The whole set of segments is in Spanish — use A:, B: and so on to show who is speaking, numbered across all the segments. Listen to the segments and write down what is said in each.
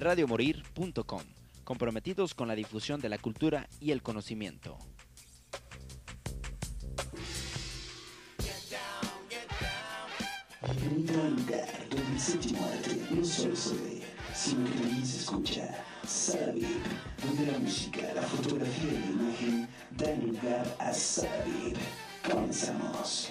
A: radiomorir.com, comprometidos con la difusión de la cultura y el conocimiento.
B: Bienvenido al lugar donde el séptimo arte no solo se ve, sino que también se escucha. Sala donde la música, la fotografía y la imagen dan lugar a Sala Comenzamos.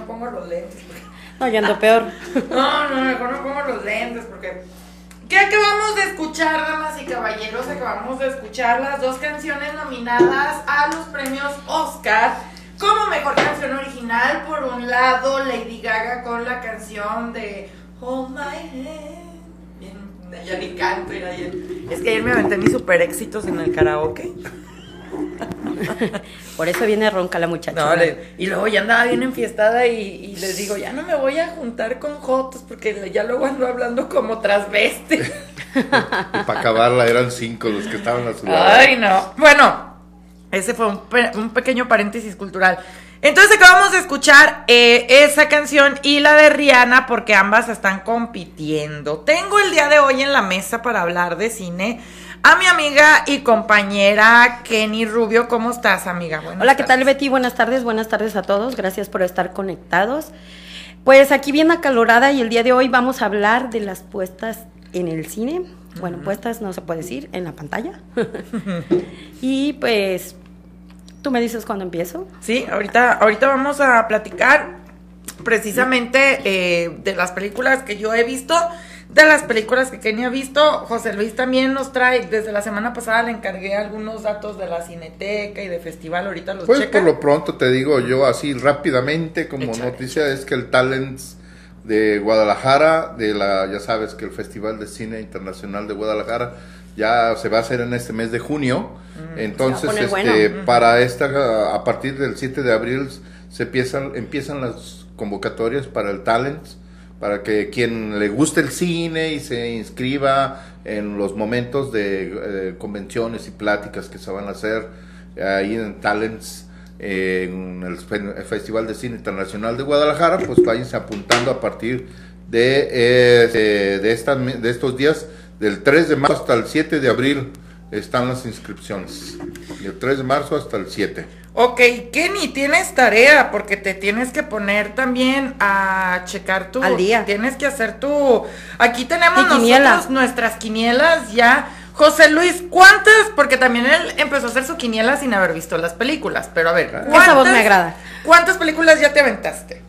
C: No, pongo los lentes. porque-
D: No, ya ando peor.
C: No, no, mejor me pongo los lentes porque. ¿Qué acabamos de escuchar, damas y caballeros? Acabamos de escuchar las dos canciones nominadas a los premios Oscar como mejor canción original. Por un lado, Lady Gaga con la canción de Hold My Hand. Bien, ya ni canto, era ayer. Es que ayer me aventé mis super éxitos en el karaoke.
D: Por eso viene ronca la muchacha.
C: No, le- y luego ya andaba bien enfiestada y, y les digo, ya no me voy a juntar con Jotos porque ya luego ando hablando como trasveste.
E: Para acabarla eran cinco los que estaban a su lado.
C: Ay, no. Bueno, ese fue un, pe- un pequeño paréntesis cultural. Entonces acabamos de escuchar eh, esa canción y la de Rihanna porque ambas están compitiendo. Tengo el día de hoy en la mesa para hablar de cine a mi amiga y compañera Kenny Rubio. ¿Cómo estás, amiga? Buenas
D: Hola, ¿qué tal. Betty? Buenas tardes, buenas tardes a todos. Gracias por estar conectados. Pues aquí bien acalorada y el día de hoy vamos a hablar de las puestas en el cine. Bueno, puestas no se puede decir, en la pantalla. y pues, tú me dices cuándo empiezo.
C: Sí, ahorita, ahorita vamos a platicar precisamente eh, de las películas que yo he visto, de las películas que Kenny ha visto. José Luis también nos trae, desde la semana pasada le encargué algunos datos de la Cineteca y de festival, ahorita los
E: Pues
C: checa.
E: por lo pronto te digo yo así rápidamente como noticia es que el Talents de Guadalajara, de la, ya sabes que el Festival de Cine Internacional de Guadalajara ya se va a hacer en este mes de junio. Entonces,
D: a poner
E: este,
D: bueno.
E: para esta, a partir del 7 de abril se empiezan, empiezan las convocatorias para el Talents, para que quien le guste el cine y se inscriba en los momentos de eh, convenciones y pláticas que se van a hacer ahí en Talents, eh, en el, fe- el Festival de Cine Internacional de Guadalajara, pues váyanse apuntando a partir de, eh, de esta- de estos días, del 3 de marzo hasta el 7 de abril están las inscripciones. Del 3 de marzo hasta el 7.
C: Ok, Kenny, tienes tarea porque te tienes que poner también a checar tu...
D: Al día.
C: Tienes que hacer tu... Aquí tenemos
D: quiniela.
C: nuestras quinielas ya. José Luis, ¿cuántas? Porque también él empezó a hacer su quiniela sin haber visto las películas. Pero a ver,
D: Esa voz me agrada.
C: ¿Cuántas películas ya te aventaste?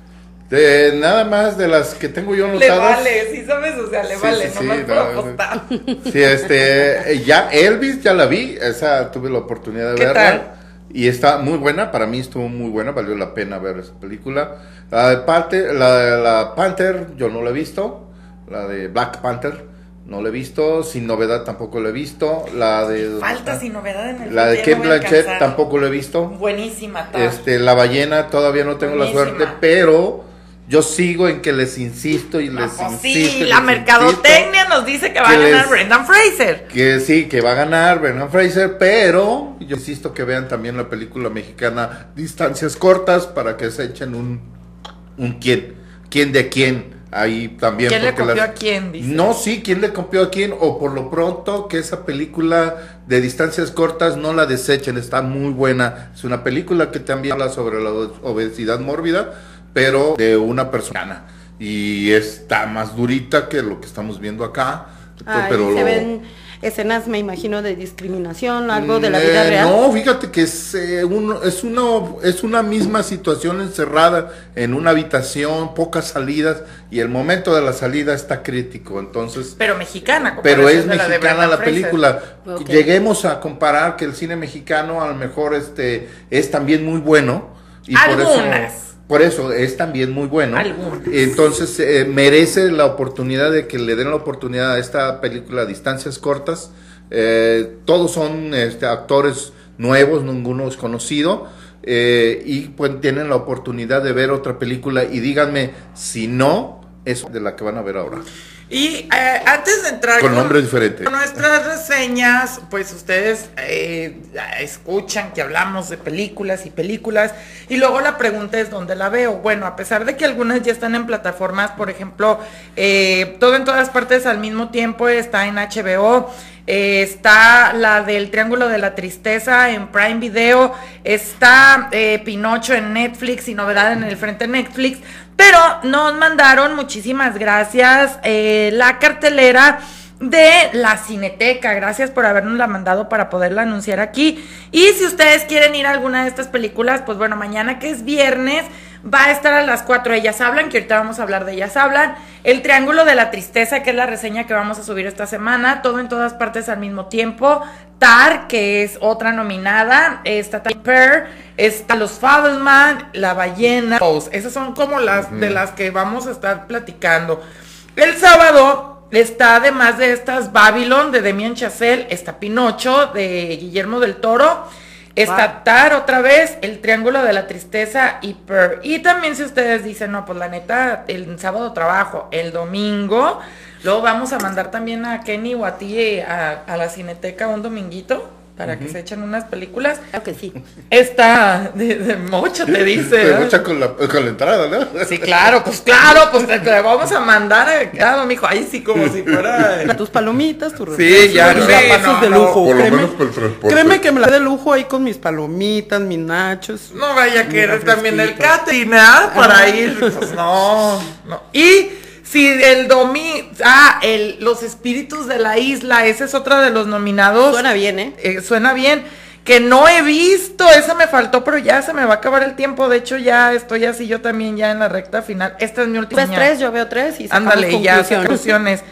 E: De nada más de las que tengo yo
C: Le
E: notadas.
C: vale, sí sabes, o sea, le
E: Sí,
C: vale,
E: sí, sí,
C: por
E: no,
C: apostar.
E: Sí, este, eh, ya Elvis ya la vi, esa tuve la oportunidad de
C: ¿Qué
E: verla.
C: tal?
E: Y está muy buena, para mí estuvo muy buena, valió la pena ver esa película. La de Panther, la, la Panther yo no la he visto, la de Black Panther no la he visto, Sin Novedad tampoco la he visto, la de...
C: Falta sin novedad en el
E: La de
C: a
E: Blanchett tampoco la he visto.
C: Buenísima, tal.
E: Este, la ballena todavía no tengo la suerte, pero yo sigo en que les insisto y
C: No,
E: les
C: pues
E: insisto.
C: sí,
E: y
C: la
E: les
C: mercadotecnia nos dice que va
E: que
C: a ganar
E: les-
C: Brendan Fraser.
E: que sí, que va a ganar Brendan Fraser, pero yo insisto que vean también la película mexicana Distancias Cortas para que se echen un, un quién, quién de quién. Ahí también.
C: ¿Quién le copió
E: las-
C: a quién? Dice.
E: No, sí, quién le copió a quién, o por lo pronto que esa película de distancias cortas no la desechen, está muy buena. Es una película que también habla sobre la obesidad mórbida, pero de una persona. Y está más durita que lo que estamos viendo acá.
D: Ay,
E: pero
D: se
E: lo-
D: ven escenas, me imagino, de discriminación, algo de la vida
E: eh,
D: real.
E: No, fíjate que es, eh, uno- es, una, es una misma situación encerrada en una habitación, pocas salidas, y el momento de la salida está crítico. Entonces,
C: Pero mexicana,
E: pero es
C: la
E: mexicana la película. Lleguemos a comparar que el cine mexicano a lo mejor este es también muy bueno y por eso
C: Algunas.
E: Por eso es también muy bueno. Entonces eh, merece la oportunidad de que le den la oportunidad a esta película Distancias cortas. Eh, todos son este, actores nuevos, ninguno es conocido. eh, y pues tienen la oportunidad de ver otra película y díganme si no es de la que van a ver ahora.
C: Y eh, antes de entrar
E: Con nombre diferente.
C: con nuestras reseñas, pues ustedes eh, escuchan que hablamos de películas y películas y luego la pregunta es dónde la veo. Bueno, a pesar de que algunas ya están en plataformas, por ejemplo, eh, todo en todas partes al mismo tiempo está en HBO. eh, está la del Triángulo de la Tristeza en Prime Video, está eh, Pinocho en Netflix y novedad en el frente Netflix, pero nos mandaron muchísimas gracias eh, la cartelera de la Cineteca. Gracias por habernos la mandado para poderla anunciar aquí. Y si ustedes quieren ir a alguna de estas películas, pues bueno, mañana que es viernes va a estar a las 4 Ellas Hablan, que ahorita vamos a hablar de Ellas Hablan. El Triángulo de la Tristeza, que es la reseña que vamos a subir esta semana. Todo en todas partes al mismo tiempo. Tar, que es otra nominada. Está también Per, está Los Fableman, La Ballena. Esas son como las de las que vamos a estar platicando. El sábado está además de estas Babylon de Demian Chazelle, está Pinocho de Guillermo del Toro, está Tar otra vez, El Triángulo de la Tristeza y Per. Y también si ustedes dicen, no, pues la neta, el sábado trabajo, el domingo, luego vamos a mandar también a Kenny o a ti eh, a, a la Cineteca un dominguito para que se echen unas películas.
D: Claro que sí.
C: Está de, de mocha, te dice. ¿verdad?
E: mucha con la, con la entrada, ¿no?
C: Sí, claro, pues claro, pues te, te vamos a mandar, eh, claro, mijo, ahí sí como si fuera... eh.
F: Tus palomitas, tu
C: Sí, ya, sí, no,
F: de lujo.
E: Por lo
F: créeme,
E: menos por el transporte.
F: créeme que me la de lujo ahí con mis palomitas, mis nachos.
C: No vaya que eres también el catering, ¿ah? Para ir, pues no, no. Y si el domingo, ah, el, los espíritus de la isla, ese es otro de los nominados.
D: Suena bien, ¿eh?
C: Eh, suena bien. Que no he visto, esa me faltó, pero ya se me va a acabar el tiempo. De hecho, ya estoy así yo también ya en la recta final. Esta es mi última.
D: Ves tres, yo veo tres y
C: Ándale, y ya
D: conclusiones.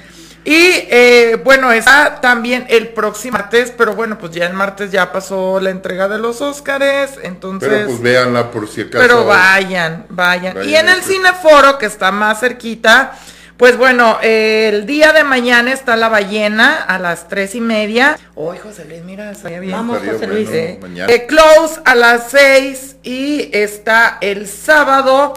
C: Y eh, bueno, está también el próximo martes, pero bueno, pues ya el martes ya pasó la entrega de los Óscares, entonces...
E: Pero pues véanla por si acaso.
C: Pero vayan, vayan.
E: Vayan,
C: Y en el
E: pues.
C: Cineforo, que está más cerquita, pues bueno, eh, el día de mañana está La Ballena a las tres y media. Uy, José Luis, mira, estaría bien.
D: Vamos,
E: Estaría
D: José
E: bueno
D: Luis.
C: Eh, eh, Close a las 6 y está el sábado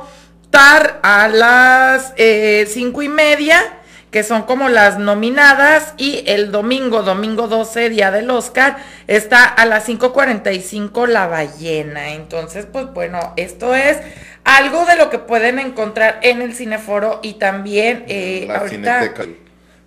C: Tar a las eh, cinco y media, que son como las nominadas, y el domingo, domingo 12, día del Oscar, está a las 5.45 La Ballena. Entonces, pues bueno, esto es algo de lo que pueden encontrar en el Cineforo y también eh,
E: la
C: ahorita...
E: cineteca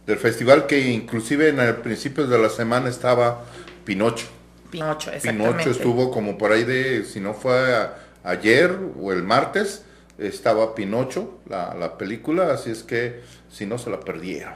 E: del festival que inclusive en el principio de la semana estaba Pinocho.
C: Pinocho, exactamente.
E: Pinocho estuvo como por ahí de, si no fue a- ayer o el martes, estaba Pinocho, la, la película, así es que si no se la perdieron.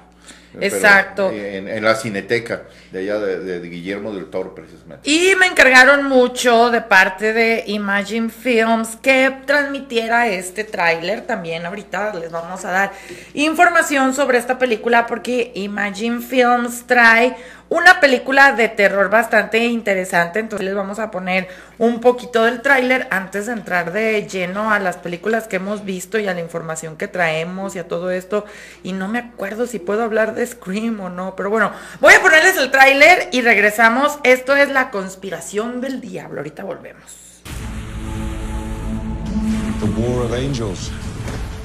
C: Exacto.
E: En, en la cineteca de allá de, de- de Guillermo del Toro, precisamente.
C: Y me encargaron mucho de parte de Imagine Films que transmitiera este tráiler. También ahorita les vamos a dar información sobre esta película porque Imagine Films trae una película de terror bastante interesante. Entonces les vamos a poner un poquito del tráiler antes de entrar de lleno a las películas que hemos visto y a la información que traemos y a todo esto. Y no me acuerdo si puedo hablar de Scream o no, pero bueno, voy a ponerles el tráiler y regresamos. Esto es la conspiración del diablo. Ahorita volvemos.
G: The War of Angels.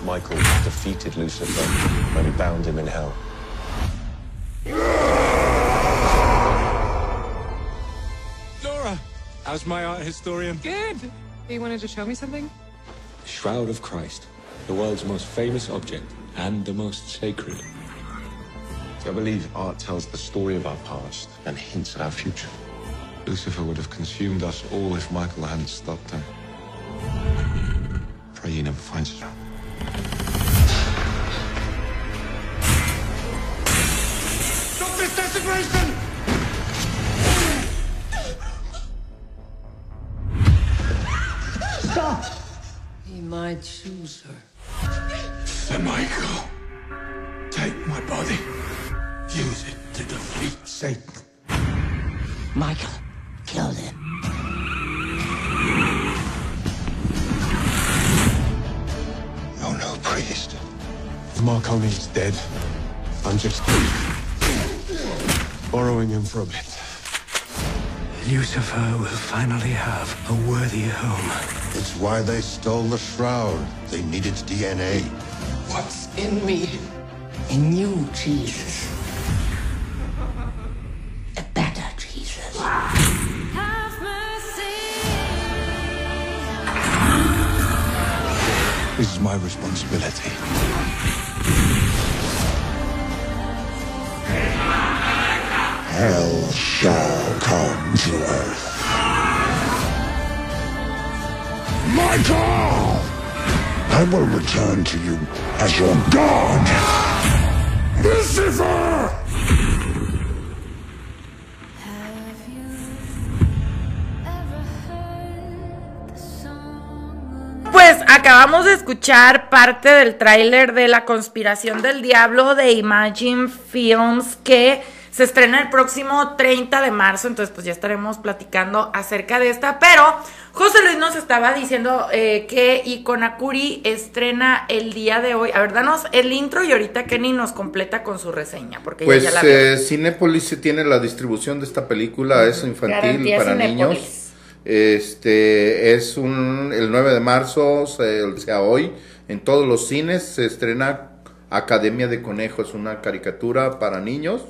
G: Michael defeated Lucifer when he bound him in hell.
H: Laura, how's my art historian?
I: Good. You wanted to show me something?
G: Shroud of Christ, the world's most famous object and the most sacred. I believe art tells the story of our past and hints at our future. Lucifer would have consumed us all if Michael hadn't stopped him. Pray he never finds us.
H: Stop this desecration!
I: Be my chooser.
H: Sir Michael, take my body. Use it to defeat Satan.
I: Michael, kill him.
G: You're no priest. If Marconi is dead, I'm just borrowing him for a bit.
H: Lucifer will finally have a worthy home.
J: It's why they stole the shroud. They needed DNA.
I: What's in me? In you, Jesus. A better Jesus.
K: Have mercy.
G: This is my responsibility.
J: Hell shall come to earth. Michael! I will return to you as your god! Lucifer!
C: Pues acabamos de escuchar parte del tráiler de La conspiración del diablo de Imagine Films que se estrena el próximo 30 de marzo, entonces pues ya estaremos platicando acerca de esta, pero José Luis nos estaba diciendo eh, que Iconacuri estrena el día de hoy. A ver, danos el intro y ahorita Kenny nos completa con su reseña, porque
E: Pues
C: ya la
E: eh, Cinépolis tiene la distribución de esta película, es infantil
C: Garantía
E: para
C: Cinépolis.
E: niños. Este es un el 9 de marzo, se- o sea hoy, en todos los cines se estrena Academia de Conejos, una caricatura para niños.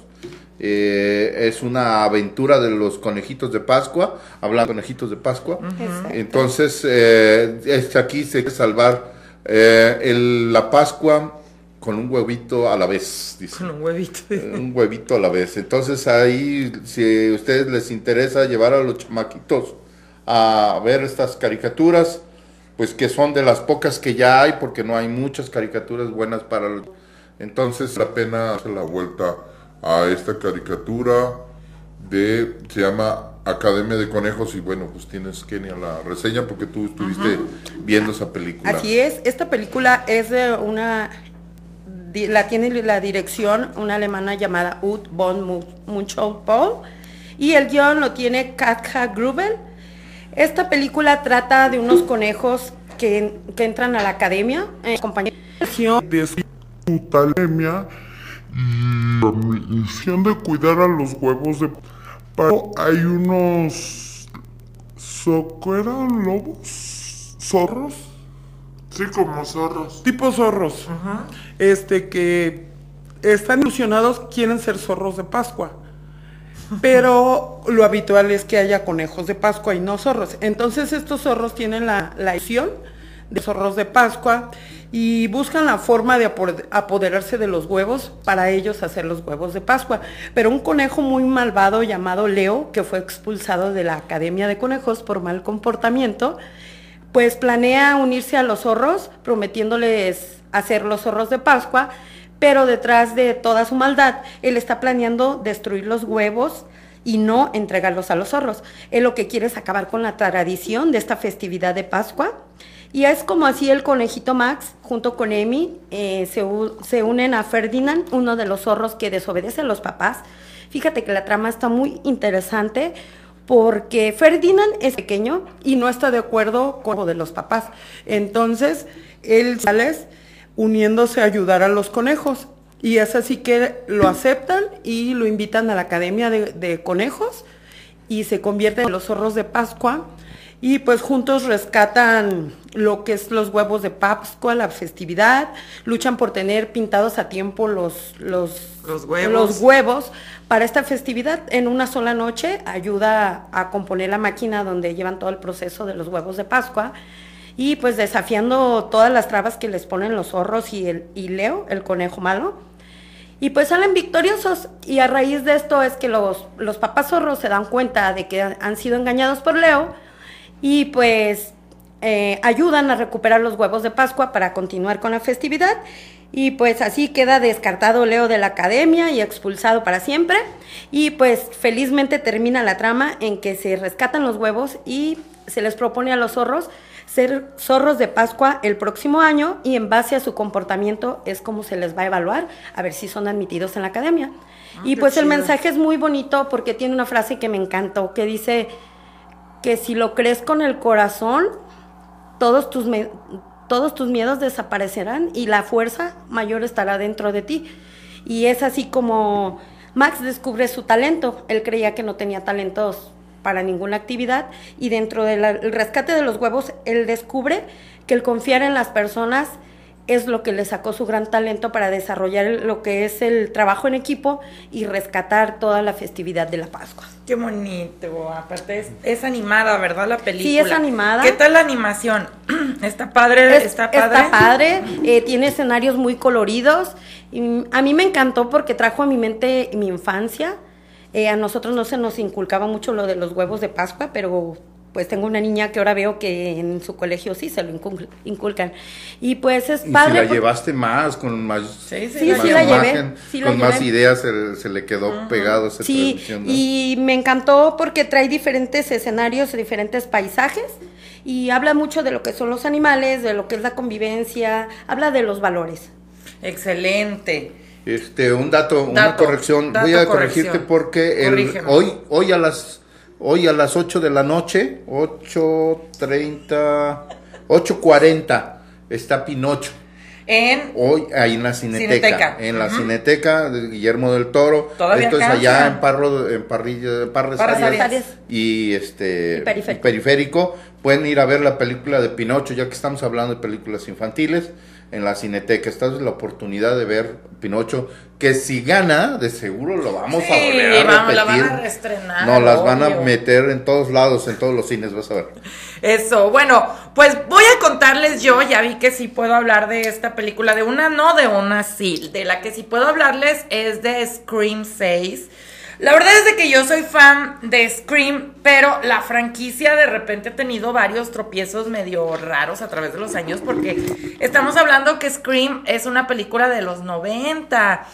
E: Eh, es una aventura de los conejitos de Pascua, hablando de conejitos de Pascua. Entonces, eh, es- aquí se quiere salvar eh, el- la Pascua con un huevito a la vez, dice
C: Con un huevito.
E: un huevito a la vez. Entonces ahí, si a ustedes les interesa llevar a los chamaquitos a ver estas caricaturas, pues que son de las pocas que ya hay, porque no hay muchas caricaturas buenas para... los- Entonces la pena hacer la vuelta a esta caricatura de, se llama Academia de Conejos y bueno, pues tienes Kenia la reseña porque tú estuviste viendo esa película.
D: Así es, esta película es de una, di- la tiene la dirección una alemana llamada Ut von Mu- Munchausen y el guion lo tiene Katja Grubel. Esta película trata de unos conejos que, que entran a la academia en compañía
F: de y la misión de cuidar a los huevos de pero hay unos ¿so- eran lobos zorros sí como zorros. Tipo zorros. Este que están ilusionados quieren ser zorros de Pascua. Pero lo habitual es que haya conejos de Pascua y no zorros. Entonces estos zorros tienen la, la ilusión de zorros de Pascua y buscan la forma de apo- apoderarse de los huevos para ellos hacer los huevos de Pascua. Pero un conejo muy malvado llamado Leo, que fue expulsado de la Academia de Conejos por mal comportamiento, pues planea unirse a los zorros, prometiéndoles hacer los zorros de Pascua,
D: pero detrás de toda su maldad, él está planeando destruir los huevos y no entregarlos a los zorros. Él lo que quiere es acabar con la tradición de esta festividad de Pascua. Y es como así el conejito Max, junto con Amy, eh, se, se unen a Ferdinand, uno de los zorros que desobedece a los papás. Fíjate que la trama está muy interesante porque Ferdinand es pequeño y no está de acuerdo con lo de los papás.
L: Entonces, él sale uniéndose a ayudar a los conejos. Y es así que lo aceptan y lo invitan a la Academia de, de Conejos y se convierten en los zorros de Pascua. Y pues juntos rescatan lo que es los huevos de Pascua, la festividad, luchan por tener pintados a tiempo los, los,
C: Los huevos.
L: los
D: huevos para esta festividad en una sola noche ayuda a componer la máquina donde llevan todo el proceso de los huevos de Pascua y pues desafiando todas las trabas que les ponen los zorros y, el, y Leo, el conejo malo. Y pues salen victoriosos y a raíz de esto es que los, los papás zorros se dan cuenta de que han sido engañados por Leo y pues eh, ayudan a recuperar los huevos de Pascua para continuar con la festividad. Y pues así queda descartado Leo de la academia y expulsado para siempre. Y pues felizmente termina la trama en que se rescatan los huevos y se les propone a los zorros ser zorros de Pascua el próximo año y en base a su comportamiento es como se les va a evaluar a ver si son admitidos en la academia. y
C: qué
D: pues el
C: chido.
D: mensaje es muy bonito porque tiene una frase que me encantó que dice que si lo crees con el corazón, todos tus, todos tus miedos desaparecerán y la fuerza mayor estará dentro de ti. Y es así como Max descubre su talento. Él creía que no tenía talentos para ninguna actividad y dentro del rescate de los huevos, él descubre que el confiar en las personas es lo que le sacó su gran talento para desarrollar lo que es el trabajo en equipo y rescatar toda la festividad de la Pascua.
C: Qué bonito. Aparte es, es animada, ¿verdad? La película.
D: Sí, es animada.
C: ¿Qué tal la animación? ¿Está padre?
D: Es-
C: ¿Está padre?
D: Está padre, eh, tiene escenarios muy coloridos. Y a mí me encantó porque trajo a mi mente mi infancia. Eh, a nosotros no se nos inculcaba mucho lo de los huevos de Pascua, pero pues tengo una niña que ahora veo que en su colegio sí se lo incul- inculcan. Y pues es
E: Y
D: padre.
E: si la
D: porque-
E: llevaste más, con más,
D: Sí, sí,
E: más
D: sí la llevé,
E: imagen,
D: sí la
E: con más
D: llevé.
E: ideas se, se le quedó pegado esa
D: Sí,
E: tradición, ¿no?
D: y me encantó porque trae diferentes escenarios, diferentes paisajes y habla mucho de lo que son los animales, de lo que es la convivencia, habla de los valores.
C: Excelente.
E: Este, un dato, una corrección.
C: dato,
E: Voy a
C: corrección.
E: corregirte porque el- hoy, hoy a las hoy a las 8 de la noche, 8.30, 8.40 está Pinocho.
C: En
E: Hoy ahí en la Cineteca,
C: Cineteca.
E: en la
C: Ujú.
E: Cineteca de Guillermo del Toro.
C: Todavía
E: Esto es allá en Parro, en Parrilla, Parres
C: Parres
E: Arias
C: Arias.
E: y este
D: Y Periférico.
E: y Periférico. Pueden ir a ver la película de Pinocho, ya que estamos hablando de películas infantiles en la Cineteca. Esta es la oportunidad de ver Pinocho, que si gana, de seguro lo vamos a volver a
C: vamos, la van a reestrenar,
E: No, las van a meter en todos lados, en todos los cines, vas a ver.
C: Eso, bueno, pues voy a contarles yo, ya vi que sí puedo hablar de esta película, de una no, de una sí, de la que sí puedo hablarles es de Scream 6. La verdad es de que yo soy fan de Scream, pero la franquicia de repente ha tenido varios tropiezos medio raros a través de los años porque estamos hablando que Scream es una película de los 90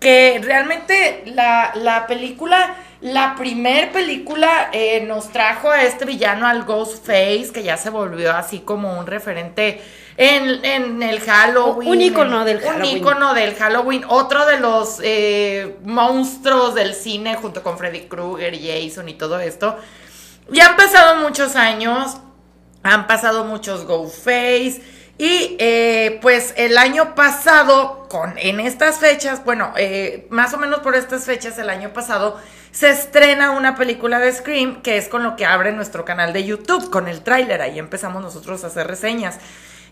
C: que realmente la, la película, la primer película eh, nos trajo a este villano al Ghostface, que ya se volvió así como un referente en, en el Halloween.
D: Un ícono
C: en-
D: del
C: Un
D: Halloween.
C: ícono del Halloween, otro de los eh, monstruos del cine junto con Freddy Krueger, Jason y todo esto. Ya han pasado muchos años, han pasado muchos Go Face. Y eh, pues el año pasado, con, en estas fechas, bueno, eh, más o menos por estas fechas, el año pasado, se estrena una película de Scream, que es con lo que abre nuestro canal de YouTube, con el tráiler, ahí empezamos nosotros a hacer reseñas.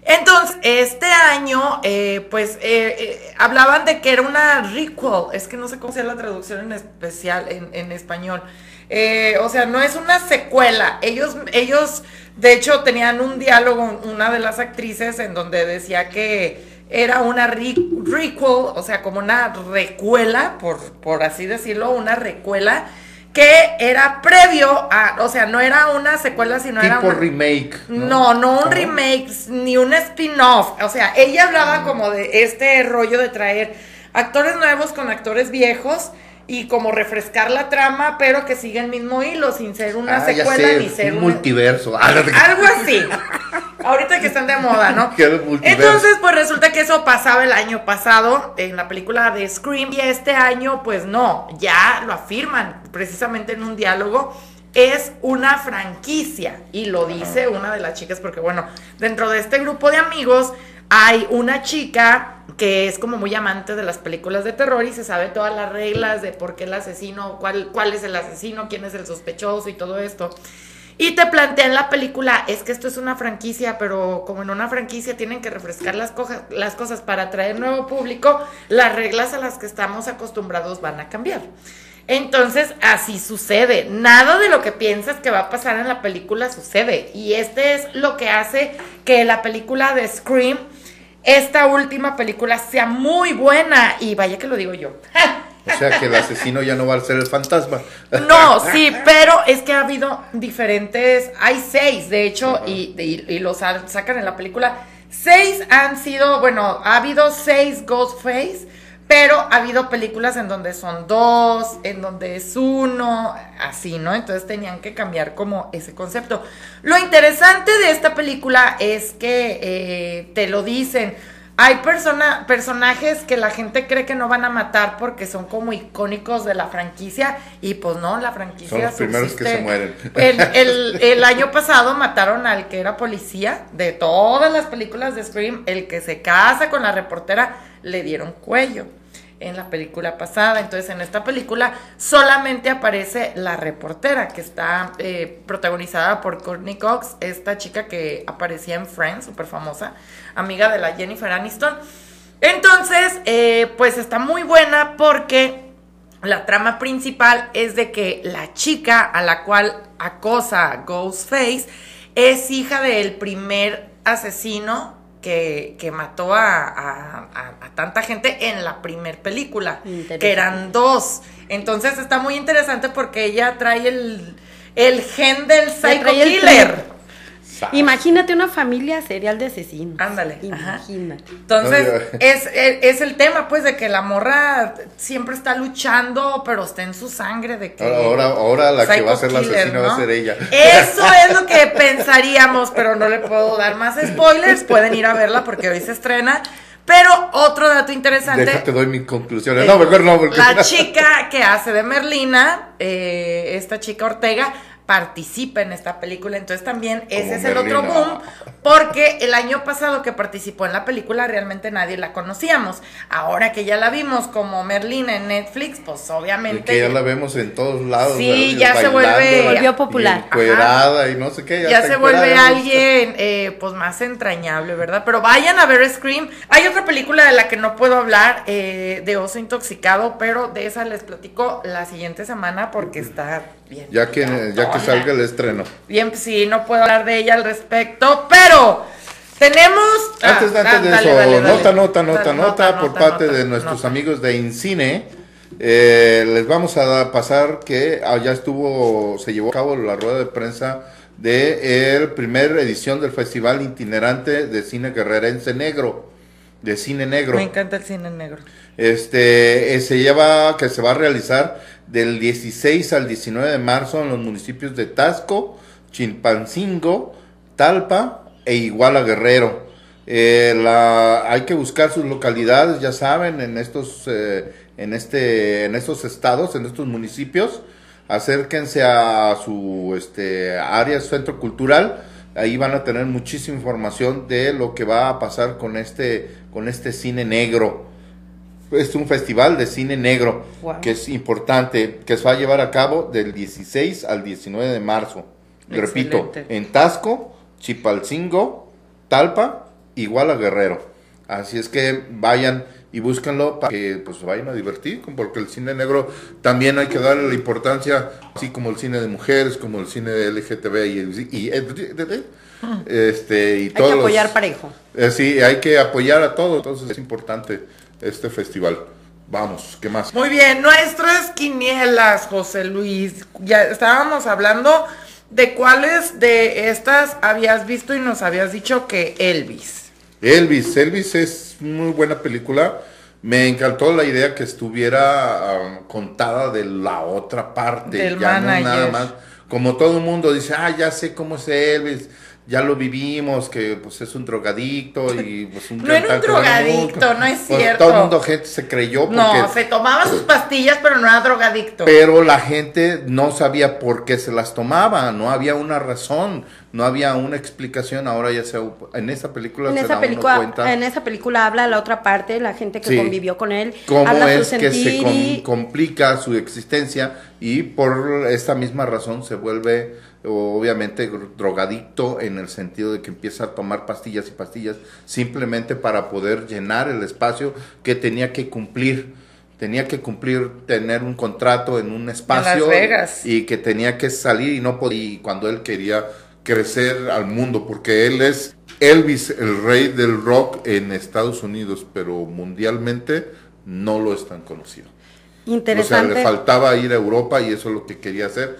C: Entonces, este año, eh, pues, eh, eh, hablaban de que era una requel, es que no sé cómo sea la traducción en especial, en, español. Eh, o sea, no es una secuela. Ellos, ellos, de hecho, tenían un diálogo, una de las actrices, en donde decía que era una re- requel, o sea, como una recuela, por, por así decirlo, una recuela, que era previo a, o sea, no era una secuela, sino era
E: Tipo
C: una...
E: remake.
C: No, no un remake, ni un spin-off. O sea, ella hablaba como de este rollo de traer actores nuevos con actores viejos y como refrescar la trama, pero que siga el mismo hilo, sin ser una
E: Ah,
C: secuela
E: sé,
C: ni ser
E: un multiverso.
C: Algo así. Ahorita que están de moda, ¿no? Entonces, pues resulta que eso pasaba el año pasado en la película de Scream y este año, pues no, ya lo afirman precisamente en un diálogo. Es una franquicia y lo dice una de las chicas porque bueno, dentro de este grupo de amigos hay una chica que es como muy amante de las películas de terror y se sabe todas las reglas de por qué el asesino, cuál, cuál es el asesino, quién es el sospechoso y todo esto. Y te plantean la película, es que esto es una franquicia, pero como en una franquicia tienen que refrescar las, cosas para atraer nuevo público, las reglas a las que estamos acostumbrados van a cambiar. Entonces, así sucede. Nada de lo que piensas que va a pasar en la película sucede. Y este es lo que hace que la película de Scream, esta última película, sea muy buena. Y vaya que lo digo yo.
E: O sea que el asesino ya no va a ser el fantasma.
C: No, sí, pero es que ha habido diferentes, hay seis, de hecho, y, y, y los sa- sacan en la película. Seis han sido, bueno, ha habido seis Ghostface, pero ha habido películas en donde son dos, en donde es uno, así, ¿no? Entonces tenían que cambiar como ese concepto. Lo interesante de esta película es que eh, te lo dicen. Hay persona, personajes que la gente cree que no van a matar porque son como icónicos de la franquicia y pues no, la franquicia
E: Son los primeros que se mueren.
C: El, el- el año pasado mataron al que era policía de todas las películas de Scream, el que se casa con la reportera, le dieron cuello en la película pasada. Entonces, en esta película solamente aparece la reportera, que está eh, protagonizada por Courtney Cox, esta chica que aparecía en Friends, súper famosa, amiga de la Jennifer Aniston. Entonces, eh, pues está muy buena porque la trama principal es de que la chica a la cual acosa Ghostface es hija del primer asesino que, que mató a, a- a- a tanta gente en la primer película, que eran dos. Entonces está muy interesante porque ella trae el, el gen del psycho
D: trae Imagínate una familia serial de asesinos.
C: Ándale.
D: Imagínate.
C: Entonces, es, es, es el tema, pues, de que la morra siempre está luchando, pero está en su sangre de que...
E: Ahora, ahora la que va a ser la asesina va a ser ella.
C: Eso es lo que pensaríamos, pero no le puedo dar más spoilers. Pueden ir a verla porque hoy se estrena. Pero otro dato interesante.
E: Déjate doy mis conclusiones. No, mejor no, porque
C: La chica que hace de Merlina, eh, esta chica Ortega, participa en esta película. Entonces también ese
E: Como
C: es el otro boom. Porque el año pasado que participó en la película realmente nadie la conocíamos. Ahora que ya la vimos como Merlina en Netflix, pues
E: Y
C: obviamente...
E: que ya la vemos en todos lados.
C: Sí,
E: ¿verdad?
C: ya se vuelve-
D: Volvió popular.
E: Y encuerada y no sé qué.
C: ya
E: está
C: se vuelve alguien eh, pues más entrañable, ¿verdad? Pero vayan a ver Scream. Hay otra película de la que no puedo hablar, eh, de Oso Intoxicado, pero de esa les platico la siguiente semana porque está bien.
E: Ya que, ya que salga el estreno.
C: Bien, pues sí, no puedo hablar de ella al respecto, pero tenemos... ah,
E: Antes, antes
C: da-
E: de
C: dale,
E: eso,
C: dale, dale.
E: nota, nota, nota, nota, por
C: nota,
E: parte
C: nota,
E: de nuestros
C: nota.
E: amigos de Incine. Eh, les vamos a pasar que ah, ya estuvo, se llevó a cabo la rueda de prensa de el primer edición del Festival Itinerante de Cine Guerrerense Negro, de Cine Negro.
C: Me encanta el cine negro.
E: Este eh, se lleva que se va a realizar del 16 al 19 de marzo en los municipios de Tasco, Chilpancingo, Talpa e Iguala Guerrero. Eh, hay que buscar sus localidades, ya saben, en estos, eh, en este, en estos estados, en estos municipios. Acérquense a su este, área centro cultural. Ahí van a tener muchísima información de lo que va a pasar con este, con este cine negro. Es un festival de cine negro
D: Wow.
E: que es importante, que se va a llevar a cabo del 16 al 19 de marzo. Repito, en Tasco, Chipalcingo, Talpa, Iguala Guerrero. Así es que vayan y búsquenlo para que pues vayan a divertir, porque el cine negro también hay que darle la importancia, así como el cine de mujeres, como el cine de LGTB y, y- este y
D: Hay
E: todos
D: que
E: los-
D: apoyar parejo.
E: eh, sí, hay que apoyar a todos, entonces es importante este festival. Vamos, ¿qué más?
C: Muy bien, nuestras quinielas, José Luis. Ya estábamos hablando de cuáles de estas habías visto y nos habías dicho que Elvis.
E: Elvis, Elvis es muy buena película. Me encantó la idea que estuviera ah, contada de la otra parte,
C: Del
E: ya no nada más. Como todo el mundo dice, ah, ya sé cómo es Elvis, ya lo vivimos, que pues es un drogadicto y pues un
C: No era un drogadicto, no es
E: Pues,
C: cierto.
E: todo el mundo gente se creyó porque
C: No, se tomaba sus pastillas, pero no era drogadicto.
E: pero la gente no sabía por qué se las tomaba, no había una razón, no había una explicación. Ahora ya se en esa película
D: En
E: se da
D: esa,
E: uno
D: película,
E: cuenta
D: en esa película habla la otra parte, la gente que
E: Sí.
D: convivió con él.
E: cómo
D: habla
E: es que se com- complica su existencia y por esta misma razón se vuelve obviamente drogadicto en el sentido de que empieza a tomar pastillas y pastillas simplemente para poder llenar el espacio que tenía que cumplir. Tenía que cumplir, tener un contrato en un espacio
C: Vegas.
E: y que tenía que salir y no podía, y cuando él quería crecer al mundo, porque él es Elvis, el rey del rock en Estados Unidos, pero mundialmente no lo es tan conocido. O sea,
D: interesante.
E: le faltaba ir a Europa y eso es lo que quería hacer.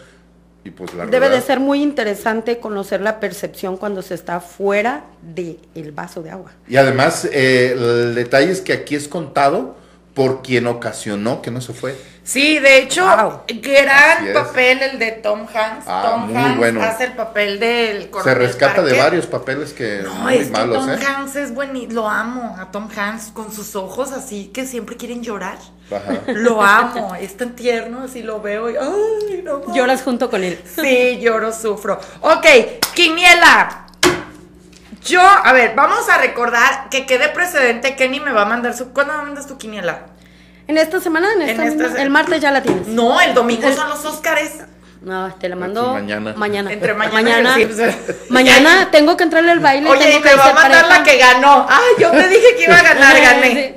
E: Y pues la
D: Debe de ser muy interesante conocer la percepción cuando se está fuera del el vaso de agua.
E: Y además, eh, el detalle es que aquí es contado por quien ocasionó que no se fue.
C: Sí, de hecho, gran
E: Así es.
C: papel el de Tom Hanks.
E: Ah,
C: Tom
E: muy
C: Hanks
E: bueno.
C: hace el papel del
E: Se rescata de varios papeles que
C: No,
E: muy
C: es que
E: malos,
C: Tom
E: ¿eh?
C: Hanks es buenísimo. Lo amo a Tom Hanks con sus ojos así que siempre quieren llorar.
E: Ajá.
C: Lo amo, es tan tierno, así lo veo y ay, no.
D: Lloras junto con él.
C: Sí, lloro, sufro. Ok, Quiniela. Yo, a ver, vamos a recordar que quede precedente. Kenny me va a mandar su. ¿Cuándo me mandas tu quiniela?
D: En esta semana, en esta
C: En esta
D: misma-
C: se-
D: el martes ya la tienes.
C: No, el domingo son los Óscares.
D: No, te la mando
E: mañana.
D: mañana.
C: Entre mañana,
D: mañana.
C: y el-
D: mañana tengo que entrarle al baile.
C: Oye,
D: tengo
C: y
D: que
C: me va a mandar
D: pareja.
C: la que ganó. Ay, yo te dije que iba a ganar, gané.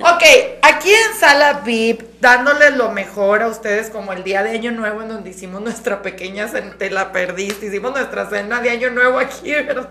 C: Ok, aquí en Sala VIP, dándoles lo mejor a ustedes como el día de Año Nuevo en donde hicimos nuestra pequeña cena, te la perdiste, hicimos nuestra cena de Año Nuevo aquí, ¿verdad?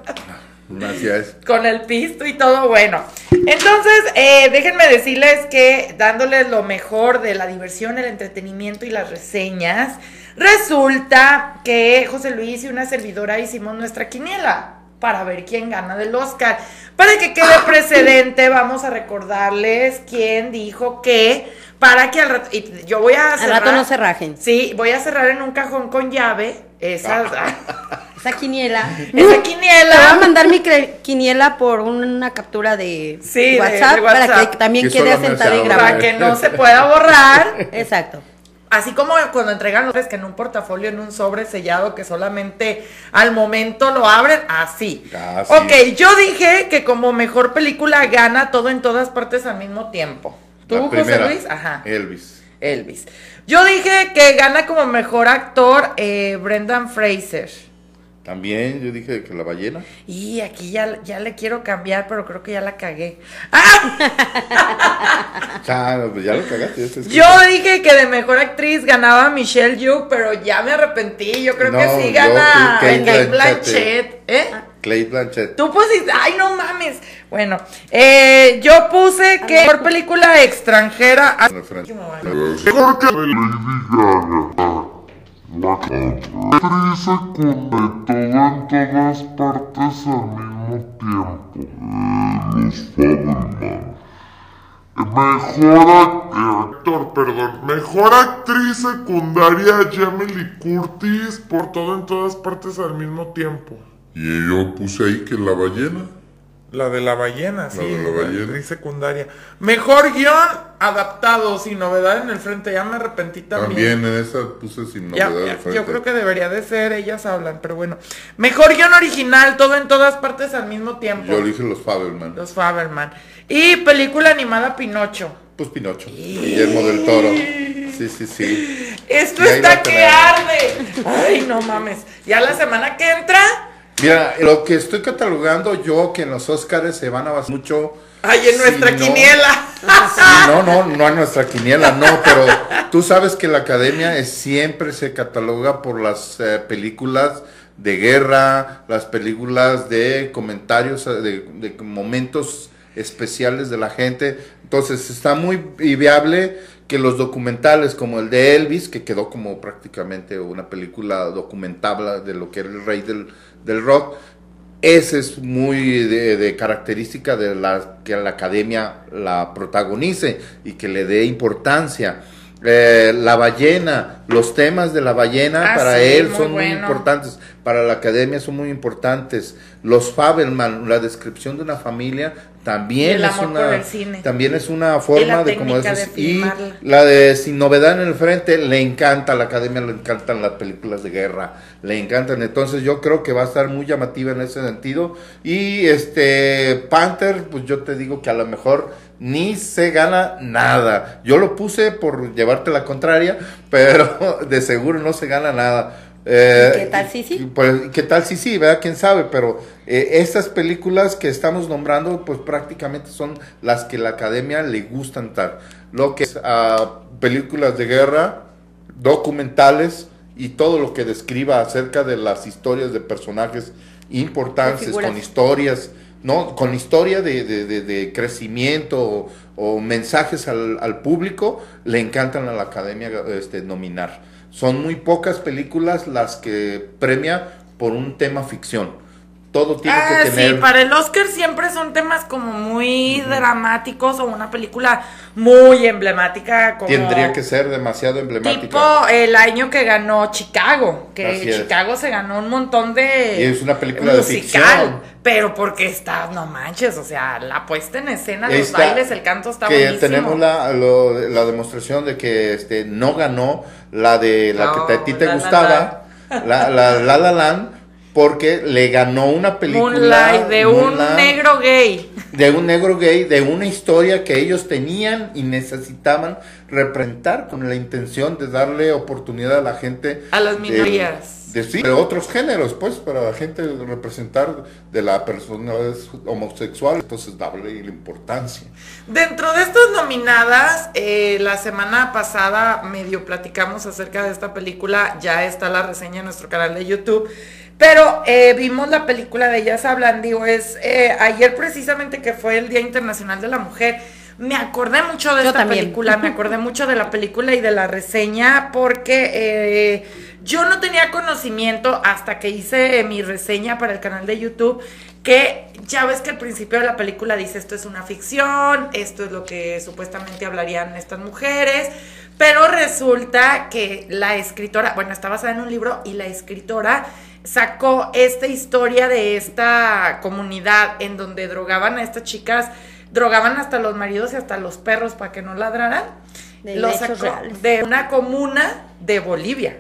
E: Así es.
C: Con el pisto y todo bueno. Entonces, eh, déjenme decirles que dándoles lo mejor de la diversión, el entretenimiento y las reseñas, resulta que José Luis y una servidora hicimos nuestra quiniela para ver quién gana del Oscar. Para que quede precedente, vamos a recordarles quién dijo que para que al rato, y yo voy a
D: Al
C: cerrar.
D: rato no se rajen.
C: Sí, voy a cerrar en un cajón con llave esas,
D: Esa quiniela.
C: esa quiniela.
D: Te voy a mandar mi quiniela por una captura de
C: Sí, de-
D: WhatsApp,
C: de
D: para
C: WhatsApp.
D: que también
E: Que
D: quede asentada y grabada.
C: para que no se pueda borrar.
D: Exacto.
C: Así como cuando entregan los que en un portafolio, en un sobre sellado que solamente al momento lo abren, así.
E: Ah, sí.
C: Ok, yo dije que como mejor película gana todo en todas partes al mismo tiempo. ¿Tú,
E: La
C: José
E: primera,
C: Luis? Ajá.
E: Elvis.
C: Elvis. Yo dije que gana como mejor actor eh, Brendan Fraser.
E: También yo dije que la ballena.
C: Y aquí ya, ya le quiero cambiar, pero creo que ya la cagué. ¡Ah!
E: Ya, pues ya lo cagaste. escrito.
C: Yo dije que de mejor actriz ganaba Michelle Yeoh, pero ya me arrepentí. Yo creo que sí gana
E: Kate Blanchett.
C: Blanchett. ¿Eh?
E: Clay Blanchett.
C: Tú pusiste, ay, no mames. Bueno, eh, yo puse que mejor película extranjera.
F: Mejor que Lady Gaga. La actriz secundaria todo en todas partes al mismo tiempo. Los. Mejor ac- actor, perdón. Mejor actriz secundaria Jamie Curtis por todo en todas partes al mismo tiempo. Y yo puse ahí que la ballena.
M: La de la ballena, sí.
F: de la ballena.
M: secundaria. Mejor guion adaptado, sin novedad en el frente. Ya me arrepentí también.
E: También en esa puse sin novedad
M: ya,
E: de frente.
M: yo creo que debería de ser, ellas hablan, pero bueno. Mejor guion original, todo en todas partes al mismo tiempo.
E: Yo dije los Fabelman.
C: Los Faberman. Y película animada Pinocho.
E: Pues Pinocho. Guillermo del Toro. Sí, sí, sí.
C: Esto
E: Y
C: está
E: la
C: que arde. Ay, no mames. Ya la semana que entra.
E: Mira, lo que estoy catalogando yo que en los Oscars se van a basar mucho.
C: Ay, en nuestra
E: si no-
C: quiniela.
E: No, no, no en nuestra quiniela, no, pero tú sabes que la academia es- siempre se cataloga por las eh, películas de guerra, las películas de comentarios, eh, de, de momentos especiales de la gente. Entonces está muy viable que los documentales como el de Elvis, que quedó como prácticamente una película documentable de lo que era el rey del, del rock, Ese es muy de, de característica de la que la academia la protagonice y que le dé importancia. Eh, la ballena, los temas de la ballena
C: Ah,
E: para
C: sí,
E: él
C: muy
E: son muy importantes, para la academia son muy importantes. Los Fabelman, la descripción de una familia también es una también es una forma de como dices,
C: de
E: y la de Sin Novedad en el Frente le encanta, a la academia le encantan las películas de guerra, le encantan, entonces yo creo que va a estar muy llamativa en ese sentido. Y este Panther, pues yo te digo que a lo mejor ni se gana nada. Yo lo puse por llevarte la contraria, pero de seguro no se gana nada. Eh,
D: ¿Qué tal si sí?
E: Pues, ¿qué tal si sí? ¿Verdad? ¿Quién sabe? Pero eh, estas películas que estamos nombrando, pues prácticamente son las que la academia le gustan tal. Lo que es ah, películas de guerra, documentales y todo lo que describa acerca de las historias de personajes importantes, con historias, ¿no? Con historia de, de- de- de crecimiento o, o mensajes al, al público, le encantan a la academia este, nominar. Son muy pocas películas las que premia por un tema ficción. Todo tiene
C: Ah,
E: que tener...
C: sí, para el Oscar siempre son temas como muy dramáticos o una película muy emblemática. Como
E: Tendría que ser demasiado emblemática.
C: Tipo el año que ganó Chicago, que
E: Así es.
C: Chicago se ganó un montón de
E: Y es una película de
C: musical,
E: ficción.
C: pero porque está, no manches, o sea, la puesta en escena, los bailes, el canto está
E: que
C: buenísimo.
E: tenemos la, lo- la demostración de que este no ganó la de la
C: No,
E: que a ti te
C: La
E: gustaba, la la, la La Land, porque le ganó una película
C: Moonlight, de un negro gay.
E: de un negro gay, de una historia que ellos tenían y necesitaban representar con la intención de darle oportunidad a la gente
C: A las
E: de-
C: minorías.
E: de, sí, de otros géneros, pues, para la gente representar de la persona homosexual, entonces darle la importancia.
C: Dentro de estas nominadas, eh, la semana pasada medio platicamos acerca de esta película, ya está la reseña en nuestro canal de YouTube, pero eh, vimos la película de Ellas Hablan, digo, es eh, ayer precisamente que fue el Día Internacional de la Mujer, me acordé mucho de
D: Yo
C: esta
D: también.
C: película, me acordé mucho de la película y de la reseña porque eh, yo no tenía conocimiento hasta que hice mi reseña para el canal de YouTube que ya ves que al principio de la película dice esto es una ficción, esto es lo que supuestamente hablarían estas mujeres, pero resulta que la escritora, bueno, está basada en un libro y la escritora sacó esta historia de esta comunidad en donde drogaban a estas chicas, drogaban hasta los maridos y hasta los perros para que no ladraran.
D: De
C: Lo sacó de una comuna de Bolivia.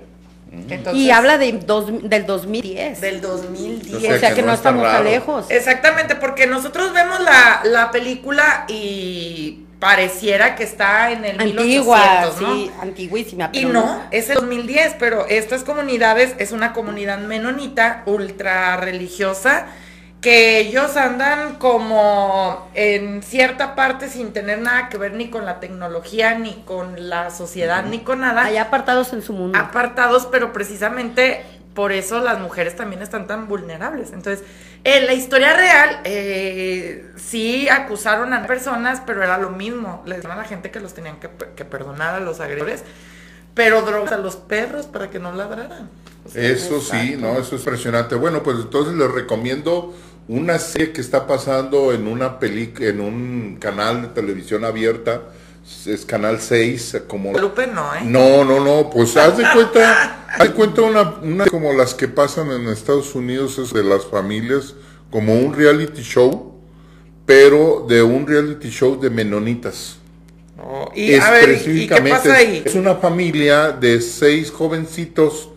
C: Entonces,
D: y habla de dos, del 2010.
C: del 2010.
D: o sea que, no, estamos tan lejos.
C: Exactamente, porque nosotros vemos la, la película y pareciera que está en el
D: Antigua,
C: 1800, ¿no?
D: sí, antiguísima.
C: Y no, es el 2010, pero estas comunidades es una comunidad menonita ultra religiosa que ellos andan como en cierta parte sin tener nada que ver ni con la tecnología, ni con la sociedad, ni con nada
D: Allá apartados en su mundo.
C: apartados, pero precisamente por eso las mujeres también están tan vulnerables. Entonces, en la historia real, eh, sí acusaron a personas, pero era lo mismo. Les dijeron a la gente que los tenían que, que perdonar a los agresores, pero drogas a los perros para que no ladraran. O sea,
E: Eso sí, no, eso es impresionante. Bueno, pues entonces les recomiendo una serie que está pasando en una peli en un canal de televisión abierta, es canal 6, como
C: Guadalupe no, ¿eh?
E: No, no, no, pues haz de cuenta, haz de cuenta una, una como las que pasan en Estados Unidos es de las familias, como un reality show, pero de un reality show de menonitas.
C: Oh, y a ver, ¿y- ¿y qué pasa ahí?
E: Es una familia de seis jovencitos.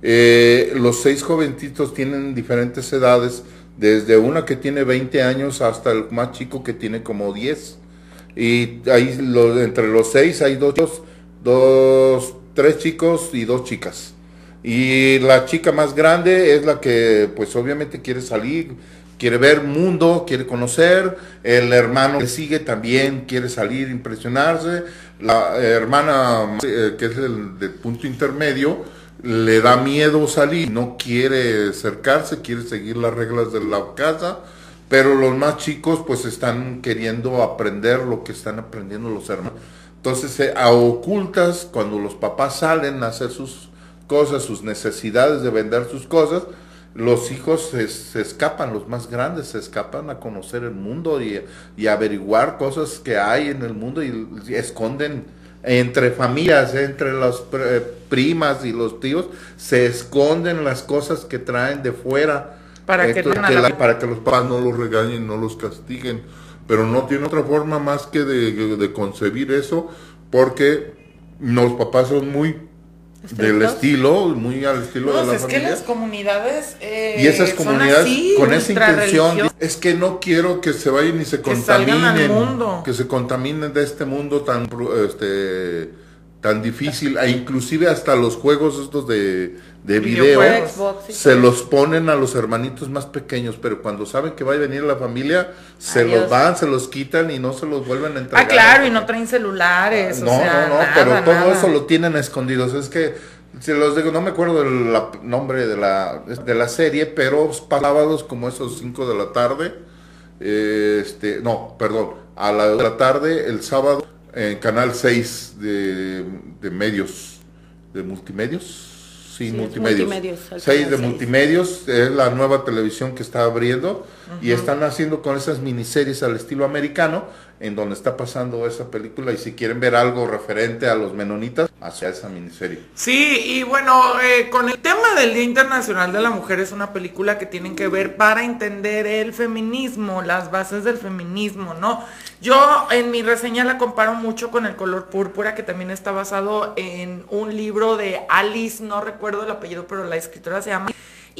E: eh, los seis jovencitos tienen diferentes edades, desde una que tiene 20 años hasta el más chico que tiene como 10. Y ahí lo- entre los seis hay dos, chicos, dos, tres chicos y dos chicas. Y la chica más grande es la que pues obviamente quiere salir, quiere ver mundo, quiere conocer. El hermano que sigue también quiere salir, impresionarse. La hermana eh, que es el del punto intermedio le da miedo salir, no quiere acercarse, quiere seguir las reglas de la casa. Pero los más chicos pues están queriendo aprender lo que están aprendiendo los hermanos. Entonces eh, a ocultas, cuando los papás salen a hacer sus cosas, sus necesidades de vender sus cosas, los hijos se, se escapan, los más grandes se escapan a conocer el mundo y, y averiguar cosas que hay en el mundo y, y esconden entre familias, entre las pr- primas y los tíos, se esconden las cosas que traen de fuera.
C: Para que la-
E: la- para que los papás no los regañen, no los castiguen. Pero no tiene otra forma más que de, de concebir eso, porque los papás son muy del estilo, muy al estilo
C: No,
E: de la
C: es que las comunidades. eh,
E: Y esas comunidades
C: así,
E: con esa intención, es que no quiero que se vayan y se
C: Que salgan al
E: contaminen,
C: mundo.
E: que se contaminen de este mundo tan este tan difícil, e inclusive hasta los juegos estos de, de video.
C: Xbox
E: se los ponen a los hermanitos más pequeños, pero cuando saben que va a venir la familia, se
C: Adiós.
E: los van, se los quitan y no se los vuelven a entregar.
C: Ah, claro, y no traen celulares.
E: No,
C: o sea,
E: no, no,
C: nada,
E: pero todo
C: nada.
E: eso lo tienen escondidos. Es que, si los digo, no me acuerdo la- nombre de la, de la serie, pero sábados como esos 5 de la tarde, eh, este, no, perdón, a la de la tarde, el sábado, en Canal 6 de, de medios, de multimedios. Sí,
D: Sí, es
E: multimedios.
D: multimedios, el
E: 6
D: canal
E: de multimedios, es la nueva televisión que está abriendo y están haciendo con esas miniseries al estilo americano, en donde está pasando esa película y si quieren ver algo referente a los menonitas, hacia esa miniserie.
C: Sí, y bueno, eh, con el tema del Día Internacional de la Mujer es una película que tienen que ver para entender el feminismo, las bases del feminismo, ¿no? Yo en mi reseña la comparo mucho con El color púrpura, que también está basado en un libro de Alice, no recuerdo el apellido, pero la escritora se llama.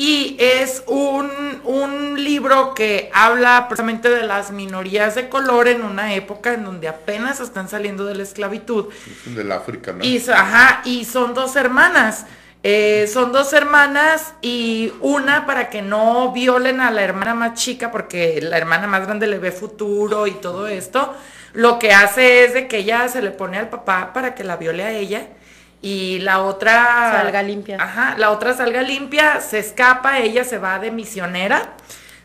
C: Y es un, un libro que habla precisamente de las minorías de color en una época en donde apenas están saliendo de la esclavitud.
E: Del África, ¿no?
C: Y, ajá, y son dos hermanas. Eh, son dos hermanas y una para que no violen a la hermana más chica porque la hermana más grande le ve futuro y todo esto. Lo que hace es de que ella se le pone al papá para que la viole a ella y la otra
D: Salga limpia.
C: Ajá, la otra salga limpia, se escapa, ella se va de misionera.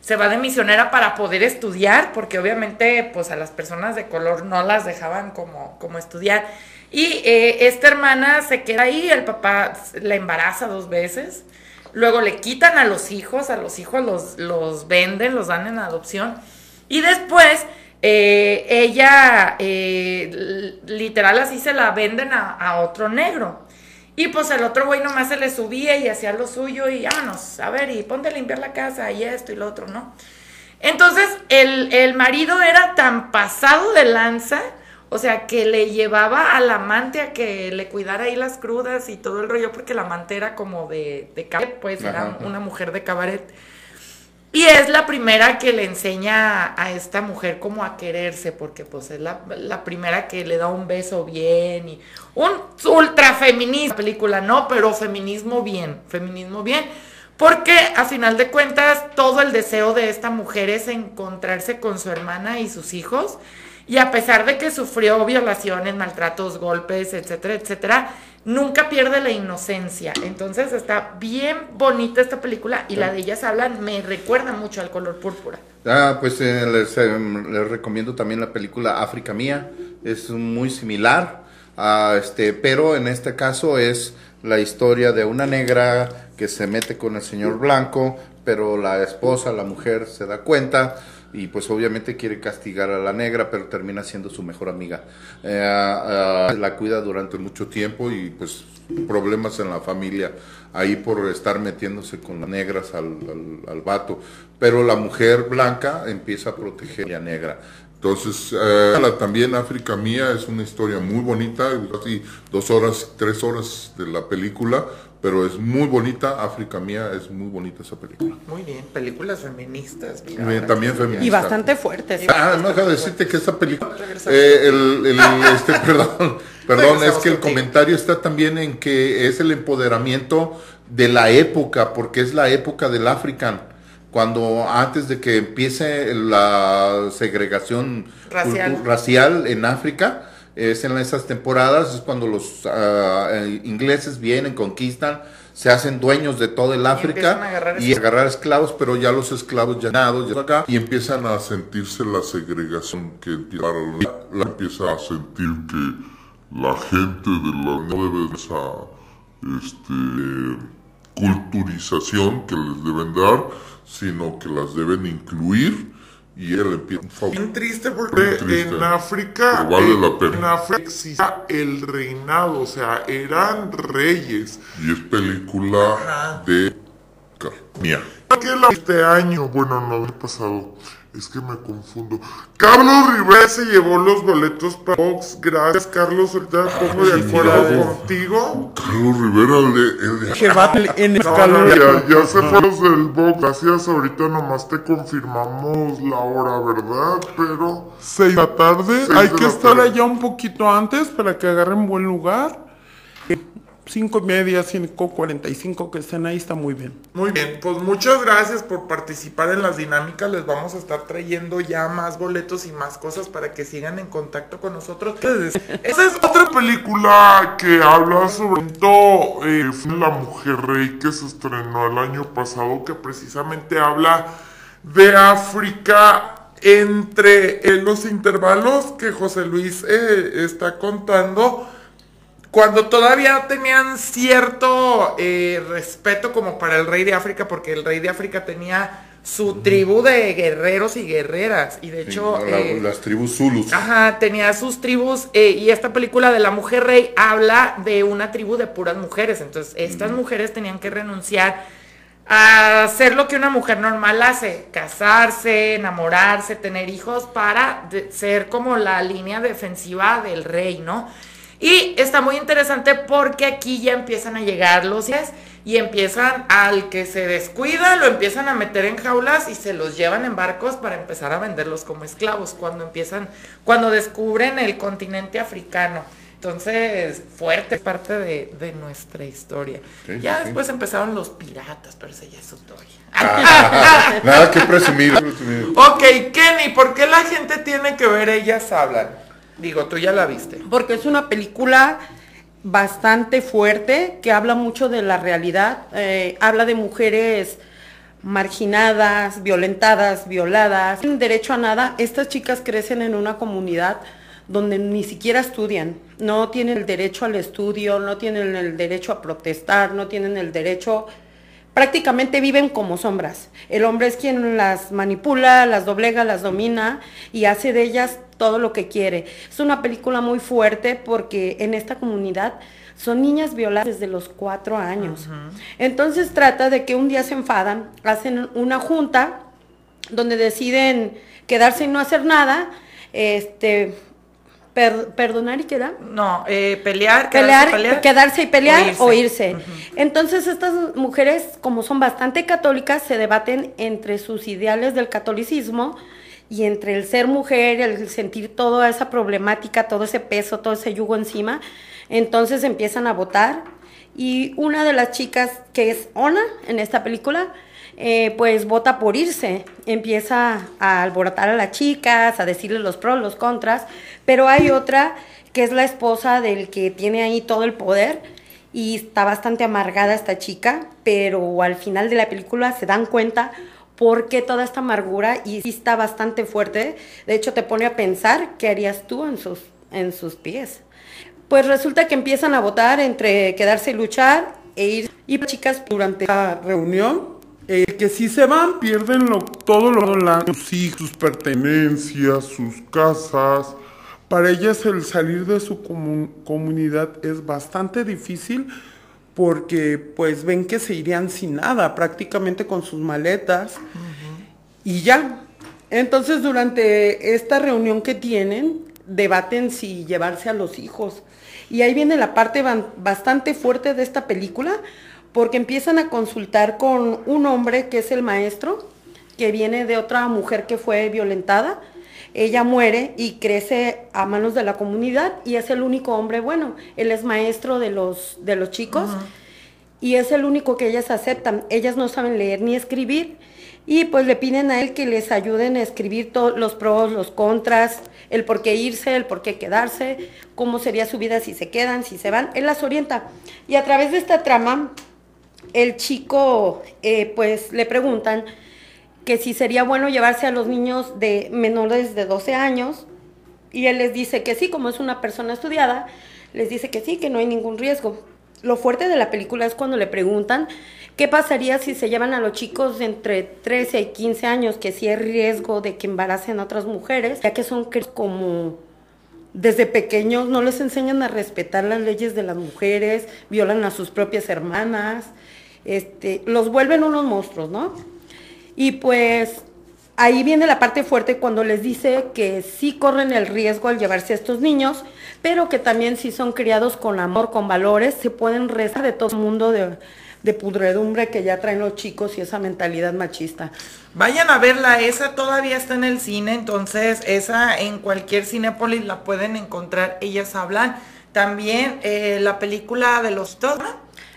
C: Se va de misionera para poder estudiar, porque obviamente pues a las personas de color no las dejaban como, como estudiar. Y eh, esta hermana se queda ahí, el papá la embaraza dos veces, luego le quitan a los hijos, a los hijos los, los venden, los dan en adopción. Y después eh, ella, eh, literal así se la venden a, a otro negro. Y pues el otro güey nomás se le subía y hacía lo suyo y vámonos, a ver, y ponte a limpiar la casa y esto y lo otro, ¿no? Entonces el, el marido era tan pasado de lanza, o sea, que le llevaba al amante a que le cuidara ahí las crudas y todo el rollo, porque la amante era como de, de cabaret, pues era
E: Ajá.
C: una mujer de cabaret. Y es la primera que le enseña a esta mujer como a quererse, porque pues es la, primera que le da un beso bien y un ultra feminista película, ¿no? Pero feminismo bien, feminismo bien. Porque a final de cuentas todo el deseo de esta mujer es encontrarse con su hermana y sus hijos. Y a pesar de que sufrió violaciones, maltratos, golpes, etcétera, etcétera, nunca pierde la inocencia. Entonces está bien bonita esta película y la de ellas hablan, me recuerda mucho al color púrpura.
E: Ah, pues eh, les, eh, les recomiendo también la película África Mía, es muy similar, a este, pero en este caso es la historia de una negra que se mete con el señor blanco, pero la esposa, la mujer, se da cuenta y pues obviamente quiere castigar a la negra, pero termina siendo su mejor amiga. Eh, ah, la cuida durante mucho tiempo y pues problemas en la familia ahí por estar metiéndose con las negras al, al, al vato. Pero la mujer blanca empieza a proteger a la negra.
N: Entonces, eh, también África Mía es una historia muy bonita, casi dos horas, tres horas de la película, pero es muy bonita. África Mía es muy bonita esa película.
C: Muy bien, películas feministas. mira,
N: Bien, también feminista.
D: Y bastante fuertes.
E: Ah, no deja de decirte que esa película, eh, el, el- este, perdón, perdón, es que el
C: contigo.
E: comentario está también en que es el empoderamiento de la época, porque es la época del African, cuando antes de que empiece la segregación
C: Racial.
E: racial en África, es en esas temporadas, es cuando los eh, ingleses vienen, conquistan, se hacen dueños de todo el África
C: a agarrar
E: y agarrar esclavos, pero ya los esclavos ya nados, ya acá,
N: Y empiezan a sentirse la segregación que la, la empieza a sentir que la gente de la no debe esa, este,
F: culturización que les deben dar, sino que las deben incluir y él empieza.
C: Bien triste porque
F: Bien triste,
C: en África,
F: vale
C: eh,
F: la pena.
C: en África existía el reinado, o sea, eran reyes.
F: Y es película de Carmia.
C: ¿Qué la este año? Bueno, no, el pasado. Es que me confundo. Carlos Rivera se llevó los boletos para Fox. Gracias, Carlos. Ahorita me pongo de acuerdo
F: mira,
C: contigo.
F: Carlos Rivera, el de... El de
D: Que va en
C: No, no, ya, ya se fueron los del box. Gracias, ahorita nomás te confirmamos la hora, ¿verdad? Pero.
F: Seis de la tarde.
C: Seis
F: Hay
C: de
F: que
C: la
F: estar
C: tarde.
F: allá un poquito antes para que agarren buen lugar. Eh, Cinco y media, cinco cuarenta y cinco que estén ahí está muy bien.
C: Muy bien, pues muchas gracias por participar en las dinámicas. Les vamos a estar trayendo ya más boletos y más cosas para que sigan en contacto con nosotros. Esa es otra película que habla sobre eh, La Mujer Rey que se estrenó el año pasado, que precisamente habla de África entre eh, los intervalos que José Luis eh, está contando cuando todavía tenían cierto eh, respeto como para el rey de África, porque el rey de África tenía su tribu de guerreros y guerreras, y de hecho...
E: La-
C: eh,
E: las tribus Zulus.
C: Ajá, tenía sus tribus eh, y esta película de la mujer rey habla de una tribu de puras mujeres. Entonces, estas mujeres tenían que renunciar a hacer lo que una mujer normal hace, casarse, enamorarse, tener hijos para ser como la línea defensiva del rey, ¿no? Y está muy interesante porque aquí ya empiezan a llegar los y empiezan al que se descuida, lo empiezan a meter en jaulas y se los llevan en barcos para empezar a venderlos como esclavos cuando empiezan, cuando descubren el continente africano. Entonces, fuerte parte de, de nuestra historia. Ya después empezaron los piratas, pero esa ya es historia.
E: Ah, nada que presumir. presumir.
C: Ok, Kenny, ¿por qué la gente tiene que ver Ellas Hablan? Digo, tú ya la viste.
D: Porque es una película bastante fuerte que habla mucho de la realidad. eh, habla de mujeres marginadas, violentadas, violadas, sin derecho a nada. Estas chicas crecen en una comunidad donde ni siquiera estudian, no tienen el derecho al estudio, no tienen el derecho a protestar, no tienen el derecho, prácticamente viven como sombras. El hombre es quien las manipula, las doblega, las domina y hace de ellas todo lo que quiere. Es una película muy fuerte porque en esta comunidad son niñas violadas desde los cuatro años. Entonces trata de que un día se enfadan, hacen una junta donde deciden quedarse y no hacer nada, este, per- perdonar y quedar.
C: No, eh, pelear,
D: Pelear,
C: quedarse, pelear,
D: quedarse y pelear
C: o
D: o
C: irse.
D: irse. Entonces estas mujeres, como son bastante católicas, se debaten entre sus ideales del catolicismo y entre el ser mujer, el sentir toda esa problemática, todo ese peso, todo ese yugo encima. Entonces empiezan a votar y una de las chicas, que es Ona en esta película, eh, pues vota por irse, empieza a alborotar a las chicas, a decirles los pros, los contras, pero hay otra que es la esposa del que tiene ahí todo el poder y está bastante amargada esta chica, pero al final de la película se dan cuenta por qué toda esta amargura y está bastante fuerte, de hecho te pone a pensar qué harías tú en sus, en sus pies. Pues resulta que empiezan a votar entre quedarse y luchar e ir. Y chicas,
F: Durante la reunión, eh, que si se van, pierden lo, todo lo la, sus hijos, sus pertenencias, sus casas. Para ellas el salir de su comu- comunidad es bastante difícil porque pues ven que se irían sin nada, prácticamente con sus maletas y ya. Entonces durante esta reunión que tienen, debaten si llevarse a los hijos. Y ahí viene la parte bastante fuerte de esta película, porque empiezan a consultar con un hombre que es el maestro, que viene de otra mujer que fue violentada. Ella muere y crece a manos de la comunidad y es el único hombre bueno. Él es maestro de los, de los chicos y es el único que ellas aceptan. Ellas no saben leer ni escribir y pues le piden a él que les ayuden a escribir todos los pros, los contras, el por qué irse, el por qué quedarse, cómo sería su vida si se quedan, si se van. Él las orienta. Y a través de esta trama, el chico eh, pues le preguntan que si sería bueno llevarse a los niños de menores de 12 años y él les dice que sí, como es una persona estudiada, les dice que sí, que no hay ningún riesgo. Lo fuerte de la película es cuando le preguntan
D: ¿Qué pasaría si se llevan a los chicos entre 13 y 15 años, que sí hay riesgo de que embaracen a otras mujeres, ya que son como desde pequeños no les enseñan a respetar las leyes de las mujeres, violan a sus propias hermanas, este, los vuelven unos monstruos, ¿no? Y pues ahí viene la parte fuerte cuando les dice que sí corren el riesgo al llevarse a estos niños, pero que también si son criados con amor, con valores, se pueden rezar de todo el mundo de, pudredumbre que ya traen los chicos y esa mentalidad machista.
C: Vayan a verla, esa todavía está en el cine, entonces esa en cualquier Cinépolis la pueden encontrar, ellas hablan. También eh, la película de los ¿no?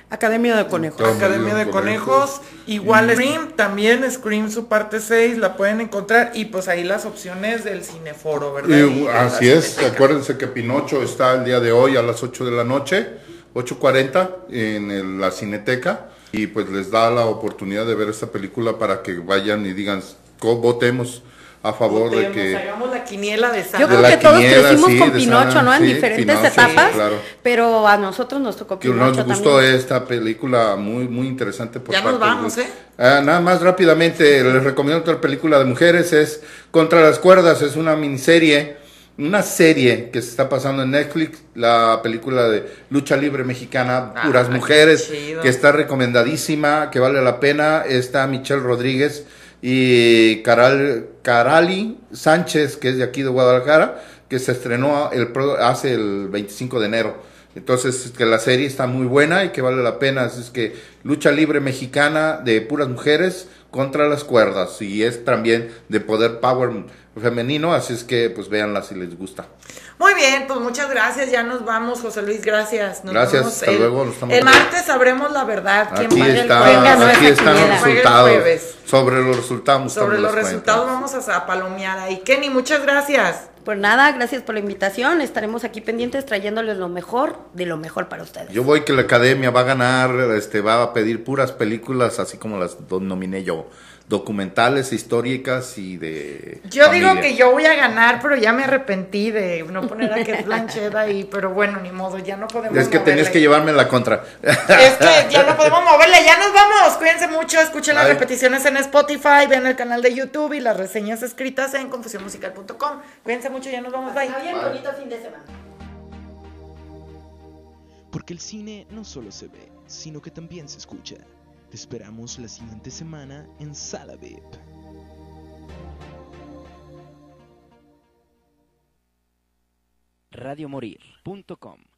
D: Academia de Conejos.
C: Academia de Conejos, igual Scream, también Scream su parte 6 la pueden encontrar. Y pues ahí las opciones del Cineforo, ¿verdad?
E: Y,
C: la
E: así es,
C: Cineteca.
E: acuérdense que Pinocho está el día de hoy a las 8 de la noche, 8.40 en el- la Cineteca. Y pues les da la oportunidad de ver esta película para que vayan y digan, co- votemos a favor de que...
C: hagamos la quiniela de
D: Yo creo
E: la
D: que todos
E: quiniela,
D: crecimos
E: sí,
D: con Pinocho, ¿no? En
E: sí,
D: diferentes
E: Pinocho,
D: etapas,
E: claro.
D: pero a nosotros nos tocó
E: que
D: Pinocho
E: nos gustó
D: también.
E: esta película muy muy interesante por
C: Ya nos vamos,
E: de-
C: ¿eh?
E: Ah, nada más rápidamente les recomiendo otra película de mujeres es Contra las cuerdas es una miniserie una serie que se está pasando en Netflix la película de lucha libre mexicana
C: Ah,
E: puras
C: qué
E: mujeres que está recomendadísima que vale la pena está Michelle Rodríguez y Caral, Carali Sánchez que es de aquí de Guadalajara que se estrenó el hace el 25 de enero entonces, que la serie está muy buena y que vale la pena. Así es que lucha libre mexicana de puras mujeres contra las cuerdas. Y es también de poder power femenino. Así es que, pues, véanla si les gusta.
C: Muy bien, pues muchas gracias, ya nos vamos, José Luis, gracias. Nos
E: Gracias,
C: vemos
E: hasta
C: el,
E: luego, nos estamos
C: el martes sabremos la verdad, quién
E: Aquí,
C: el
E: está,
C: jueves.
E: aquí están los
C: el
E: resultados.
C: jueves.
E: Sobre los resultados.
C: Sobre los resultados
E: cuentas.
C: vamos a, a palomear ahí. Kenny, muchas gracias.
D: Pues nada, gracias por la invitación. Estaremos aquí pendientes trayéndoles lo mejor de lo mejor para ustedes.
E: Yo voy que la academia va a ganar, este, va a pedir puras películas, así como las nominé yo, documentales, históricas y de.
C: Yo digo que yo voy a ganar, pero ya me arrepentí de no poner a Kate Blanchett ahí, pero bueno, ni modo, ya no podemos
E: Es que tenías
C: moverle.
E: que llevarme la contra.
C: Es que ya no podemos moverle, ya nos vamos. Cuídense mucho, escuchen las
E: Bye.
C: repeticiones en Spotify, vean el canal de YouTube y las reseñas escritas en confusionmusical.com. Cuídense mucho, ya nos vamos. Bye.
D: bonito fin de semana.
O: Porque el cine no solo se ve, sino que también se escucha. Te esperamos la siguiente semana en Sala VIP.
A: radiomorir.com